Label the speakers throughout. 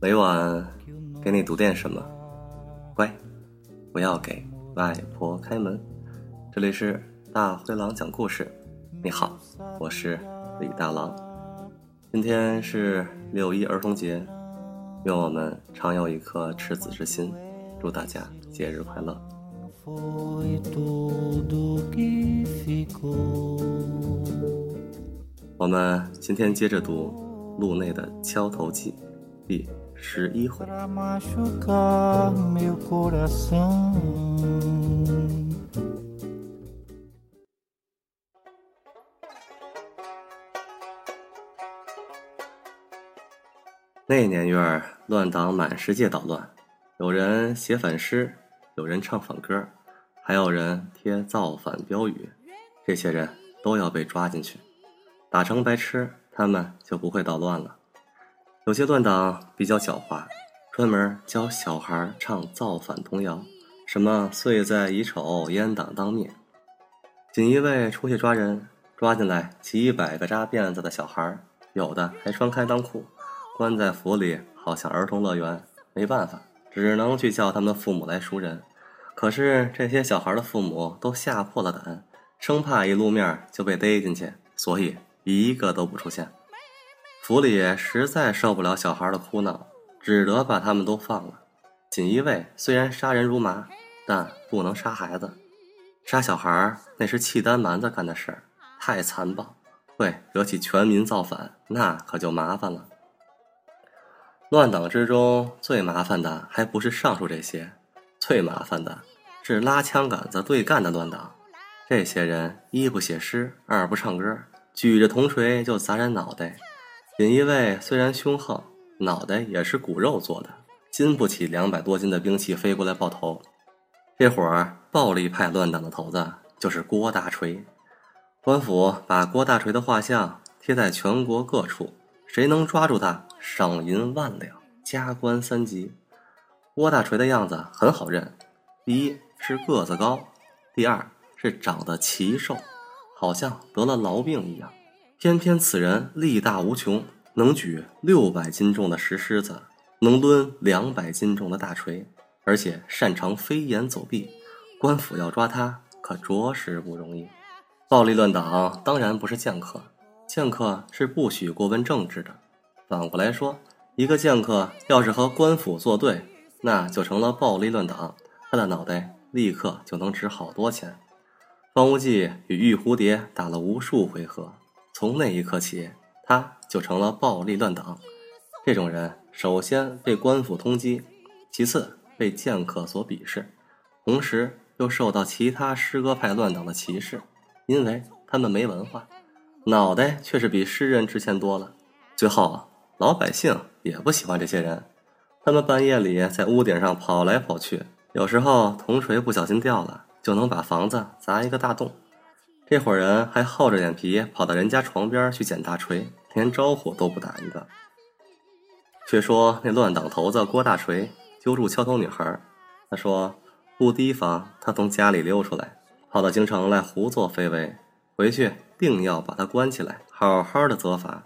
Speaker 1: 每晚给你读点什么，乖，不要给外婆开门。这里是大灰狼讲故事。你好，我是李大狼。今天是六一儿童节，愿我们常有一颗赤子之心。祝大家节日快乐。我们今天接着读《路内的敲头记》第十一回。那年月儿，乱党满世界捣乱，有人写反诗，有人唱反歌，还有人贴造反标语，这些人都要被抓进去。打成白痴，他们就不会捣乱了。有些乱党比较狡猾，专门教小孩唱造反童谣，什么“岁在乙丑，阉党当灭”。锦衣卫出去抓人，抓进来几百个扎辫子的小孩，有的还穿开裆裤，关在府里，好像儿童乐园。没办法，只能去叫他们的父母来赎人。可是这些小孩的父母都吓破了胆，生怕一露面就被逮进去，所以。一个都不出现，府里实在受不了小孩的哭闹，只得把他们都放了。锦衣卫虽然杀人如麻，但不能杀孩子，杀小孩那是契丹蛮子干的事儿，太残暴，会惹起全民造反，那可就麻烦了。乱党之中最麻烦的还不是上述这些，最麻烦的是拉枪杆子对干的乱党。这些人一不写诗，二不唱歌。举着铜锤就砸人脑袋，锦衣卫虽然凶横，脑袋也是骨肉做的，经不起两百多斤的兵器飞过来爆头。这会儿暴力派乱党的头子就是郭大锤，官府把郭大锤的画像贴在全国各处，谁能抓住他，赏银万两，加官三级。郭大锤的样子很好认，第一是个子高，第二是长得奇瘦。好像得了痨病一样，偏偏此人力大无穷，能举六百斤重的石狮子，能抡两百斤重的大锤，而且擅长飞檐走壁。官府要抓他，可着实不容易。暴力乱党当然不是剑客，剑客是不许过问政治的。反过来说，一个剑客要是和官府作对，那就成了暴力乱党，他的脑袋立刻就能值好多钱。方无忌与玉蝴蝶打了无数回合，从那一刻起，他就成了暴力乱党。这种人，首先被官府通缉，其次被剑客所鄙视，同时又受到其他诗歌派乱党的歧视，因为他们没文化，脑袋却是比诗人值钱多了。最后，老百姓也不喜欢这些人，他们半夜里在屋顶上跑来跑去，有时候铜锤不小心掉了。就能把房子砸一个大洞，这伙人还厚着脸皮跑到人家床边去捡大锤，连招呼都不打一个。却说那乱党头子郭大锤揪住敲头女孩，他说不提防他从家里溜出来，跑到京城来胡作非为，回去定要把他关起来，好好的责罚。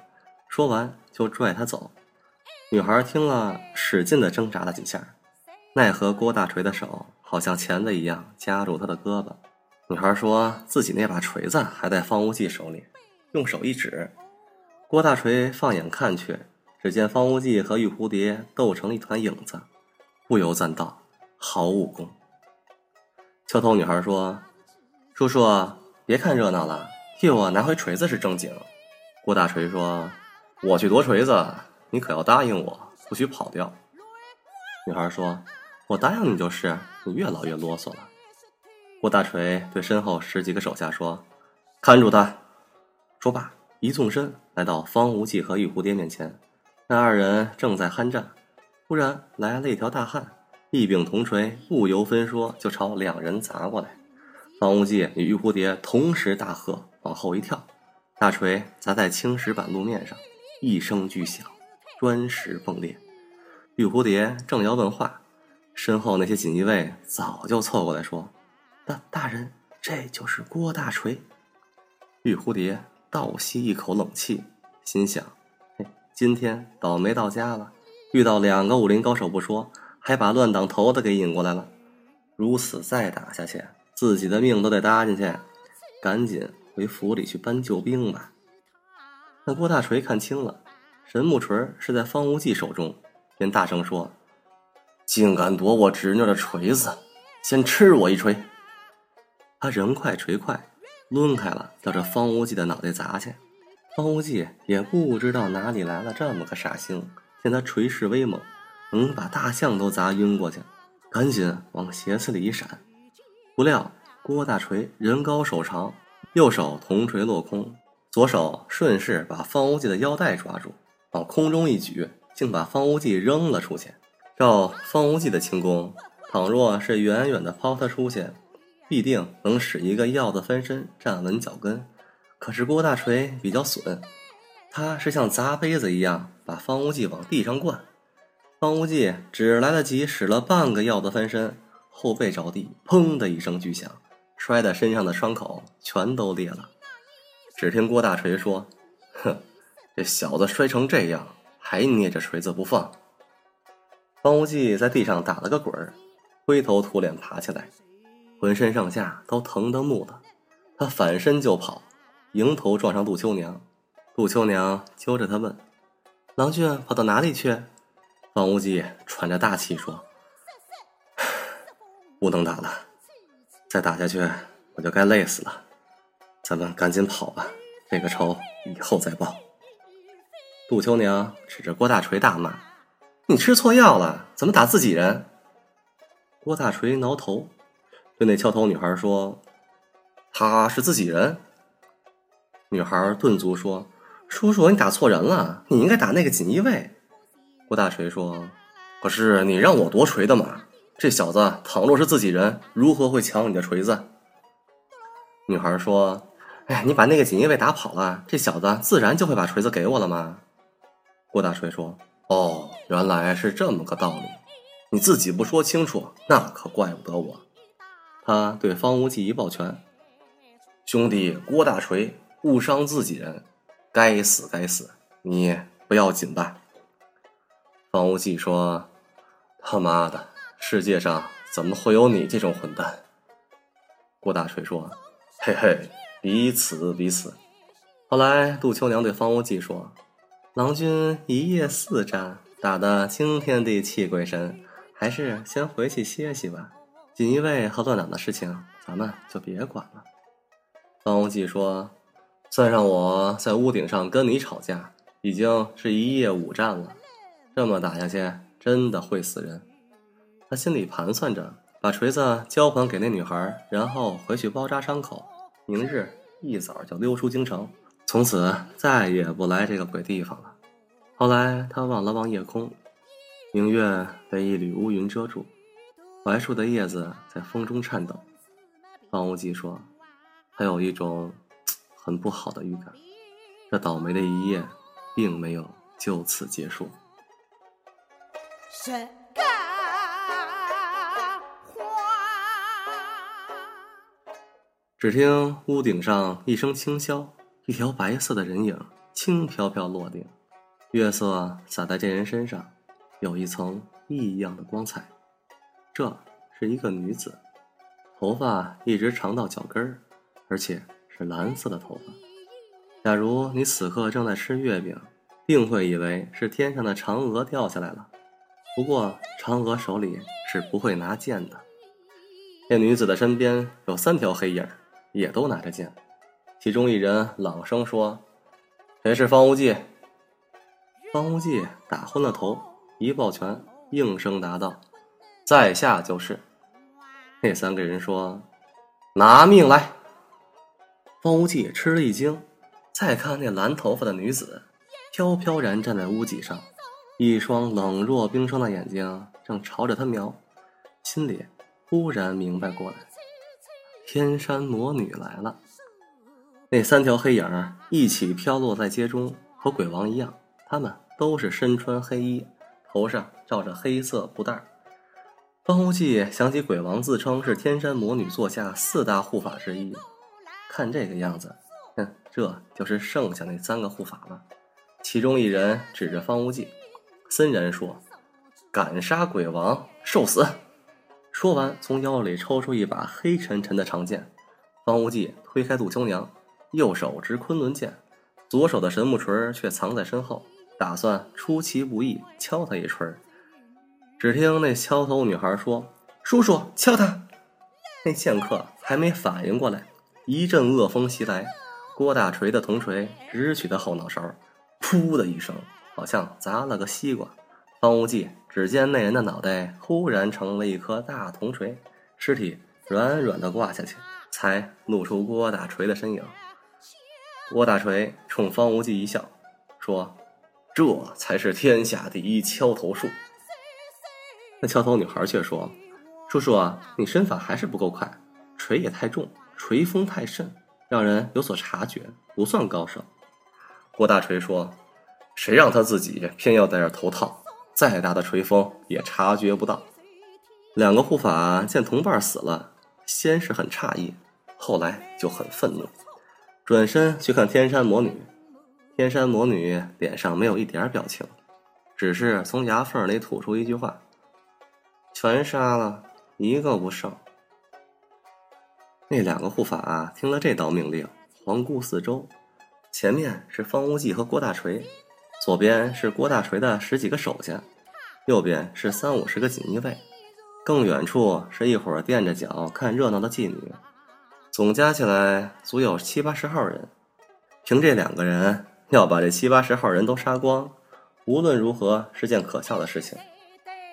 Speaker 1: 说完就拽他走。女孩听了，使劲的挣扎了几下，奈何郭大锤的手。好像钳子一样夹住他的胳膊，女孩说自己那把锤子还在方无忌手里，用手一指，郭大锤放眼看去，只见方无忌和玉蝴蝶斗成一团影子，不由赞道：“好武功。”敲头女孩说：“叔叔，别看热闹了，替我拿回锤子是正经。”郭大锤说：“我去夺锤子，你可要答应我，不许跑掉。”女孩说。我答应你就是，你越老越啰嗦了。郭大锤对身后十几个手下说：“看住他！”说罢，一纵身来到方无忌和玉蝴蝶面前。那二人正在酣战，忽然来了一条大汉，一柄铜锤不由分说就朝两人砸过来。方无忌与玉蝴蝶同时大喝，往后一跳，大锤砸在青石板路面上，一声巨响，砖石崩裂。玉蝴蝶正要问话。身后那些锦衣卫早就凑过来说：“大大人，这就是郭大锤。”玉蝴蝶倒吸一口冷气，心想：“嘿，今天倒霉到家了，遇到两个武林高手不说，还把乱党头子给引过来了。如此再打下去，自己的命都得搭进去，赶紧回府里去搬救兵吧。”那郭大锤看清了，神木锤是在方无忌手中，便大声说。竟敢夺我侄女的锤子，先吃我一锤！他人快锤快，抡开了，要这方无忌的脑袋砸去。方无忌也不知道哪里来了这么个煞星，见他锤势威猛，能把大象都砸晕过去，赶紧往斜刺里一闪。不料郭大锤人高手长，右手铜锤落空，左手顺势把方无忌的腰带抓住，往空中一举，竟把方无忌扔了出去。照方无忌的轻功，倘若是远远的抛他出去，必定能使一个鹞子翻身站稳脚跟。可是郭大锤比较损，他是像砸杯子一样把方无忌往地上灌。方无忌只来得及使了半个鹞子翻身，后背着地，砰的一声巨响，摔在身上的伤口全都裂了。只听郭大锤说：“哼，这小子摔成这样，还捏着锤子不放。”方无忌在地上打了个滚儿，灰头土脸爬起来，浑身上下都疼得木了。他反身就跑，迎头撞上杜秋娘。杜秋娘揪着他问：“郎君跑到哪里去？”方无忌喘着大气说：“不能打了，再打下去我就该累死了。咱们赶紧跑吧，这个仇以后再报。”杜秋娘指着郭大锤大骂。你吃错药了？怎么打自己人？郭大锤挠头，对那敲头女孩说：“他是自己人。”女孩顿足说：“叔叔，你打错人了，你应该打那个锦衣卫。”郭大锤说：“可是你让我夺锤的嘛。这小子倘若是自己人，如何会抢你的锤子？”女孩说：“哎，你把那个锦衣卫打跑了，这小子自然就会把锤子给我了吗？”郭大锤说。哦，原来是这么个道理，你自己不说清楚，那可怪不得我。他对方无忌一抱拳：“兄弟郭大锤，误伤自己人，该死该死，你不要紧吧？”方无忌说：“他妈的，世界上怎么会有你这种混蛋？”郭大锤说：“嘿嘿，彼此彼此。”后来杜秋娘对方无忌说。郎君一夜四战，打得惊天地泣鬼神，还是先回去歇息吧。锦衣卫和乱党的事情，咱们就别管了。方无忌说：“算上我在屋顶上跟你吵架，已经是一夜五战了。这么打下去，真的会死人。”他心里盘算着，把锤子交还给那女孩，然后回去包扎伤口，明日一早就溜出京城。从此再也不来这个鬼地方了。后来他望了望夜空，明月被一缕乌云遮住，槐树的叶子在风中颤抖。方无忌说：“他有一种很不好的预感，这倒霉的一夜并没有就此结束。”谁只听屋顶上一声轻箫。一条白色的人影轻飘飘落定，月色洒在这人身上，有一层异样的光彩。这是一个女子，头发一直长到脚跟儿，而且是蓝色的头发。假如你此刻正在吃月饼，定会以为是天上的嫦娥掉下来了。不过嫦娥手里是不会拿剑的。那女子的身边有三条黑影，也都拿着剑。其中一人朗声说：“谁是方无忌？”方无忌打昏了头，一抱拳，应声答道：“在下就是。”那三个人说：“拿命来！”方无忌吃了一惊，再看那蓝头发的女子，飘飘然站在屋脊上，一双冷若冰霜的眼睛正朝着他瞄，心里忽然明白过来：天山魔女来了。那三条黑影一起飘落在街中，和鬼王一样，他们都是身穿黑衣，头上罩着黑色布袋儿。方无忌想起鬼王自称是天山魔女座下四大护法之一，看这个样子，哼，这就是剩下那三个护法了。其中一人指着方无忌，森然说：“敢杀鬼王，受死！”说完，从腰里抽出一把黑沉沉的长剑。方无忌推开杜秋娘，右手执昆仑剑，左手的神木锤却藏在身后，打算出其不意敲他一锤。只听那敲头女孩说：“叔叔，敲他！”那剑客还没反应过来，一阵恶风袭来，郭大锤的铜锤直取他后脑勺，噗的一声，好像砸了个西瓜。方无忌只见那人的脑袋忽然成了一颗大铜锤，尸体软软的挂下去，才露出郭大锤的身影。郭大锤冲方无忌一笑，说：“这才是天下第一敲头术。”那敲头女孩却说：“叔叔啊，你身法还是不够快，锤也太重，锤风太甚，让人有所察觉，不算高手。”郭大锤说：“谁让他自己偏要戴着头套，再大的锤风也察觉不到。”两个护法见同伴死了，先是很诧异，后来就很愤怒，转身去看天山魔女。天山魔女脸上没有一点表情，只是从牙缝里吐出一句话。全杀了一个不剩。那两个护法听了这道命令，环顾四周，前面是方无忌和郭大锤，左边是郭大锤的十几个手下，右边是三五十个锦衣卫，更远处是一伙垫着脚看热闹的妓女，总加起来足有七八十号人。凭这两个人要把这七八十号人都杀光，无论如何是件可笑的事情。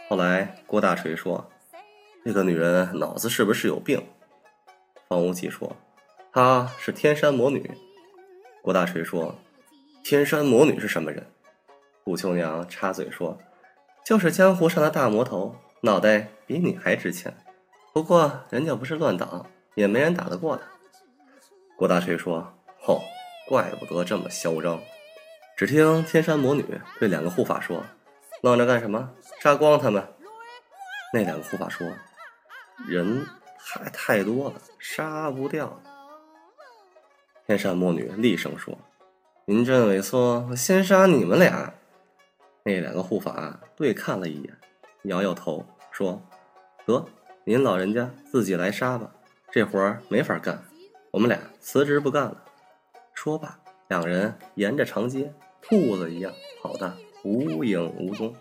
Speaker 1: 后来，郭大锤说：“那个女人脑子是不是有病？”方无忌说：“她是天山魔女。”郭大锤说：“天山魔女是什么人？”顾秋娘插嘴说：“就是江湖上的大魔头，脑袋比你还值钱。不过人家不是乱党，也没人打得过他。”郭大锤说：“哦，怪不得这么嚣张。”只听天山魔女对两个护法说。愣着干什么？杀光他们！那两个护法说：“人还太多了，杀不掉。”天山魔女厉声说：“您真猥琐，我先杀你们俩！”那两个护法对看了一眼，摇摇头说：“得，您老人家自己来杀吧，这活儿没法干，我们俩辞职不干了。”说罢，两人沿着长街，兔子一样跑得。无影无踪。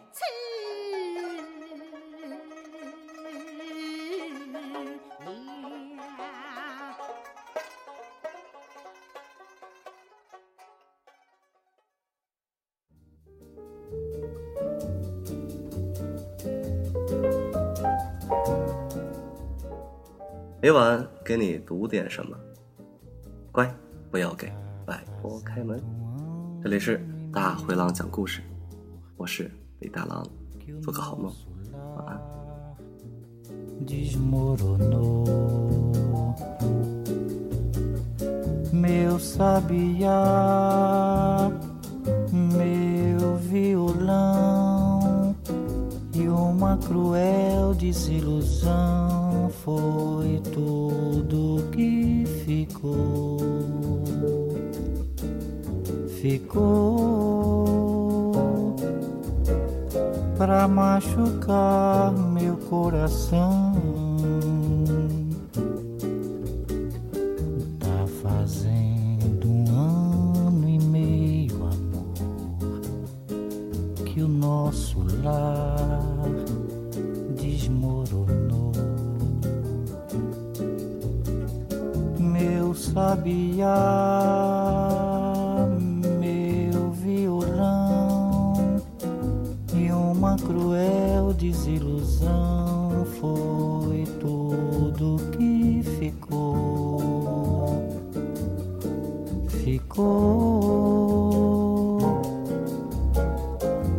Speaker 1: 每晚给你读点什么，乖，不要给外婆开门。这里是大灰狼讲故事。我是李大郎，做个好梦，晚安。Uma cruel desilusão foi tudo que ficou. Ficou pra machucar meu coração. Desmoronou. Meu sabiá cruel desilusão foi tudo que ficou. Ficou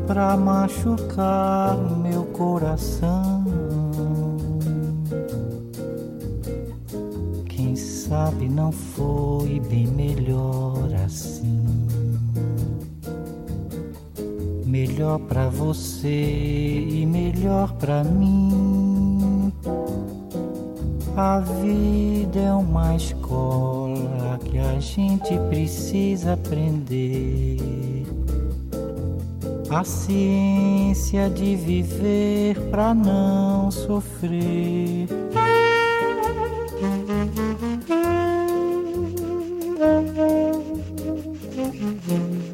Speaker 1: pra machucar meu coração. Quem sabe não foi bem melhor assim melhor para você e melhor para mim.
Speaker 2: A vida é uma escola que a gente precisa aprender. A ciência de viver pra não sofrer. Mm-hmm.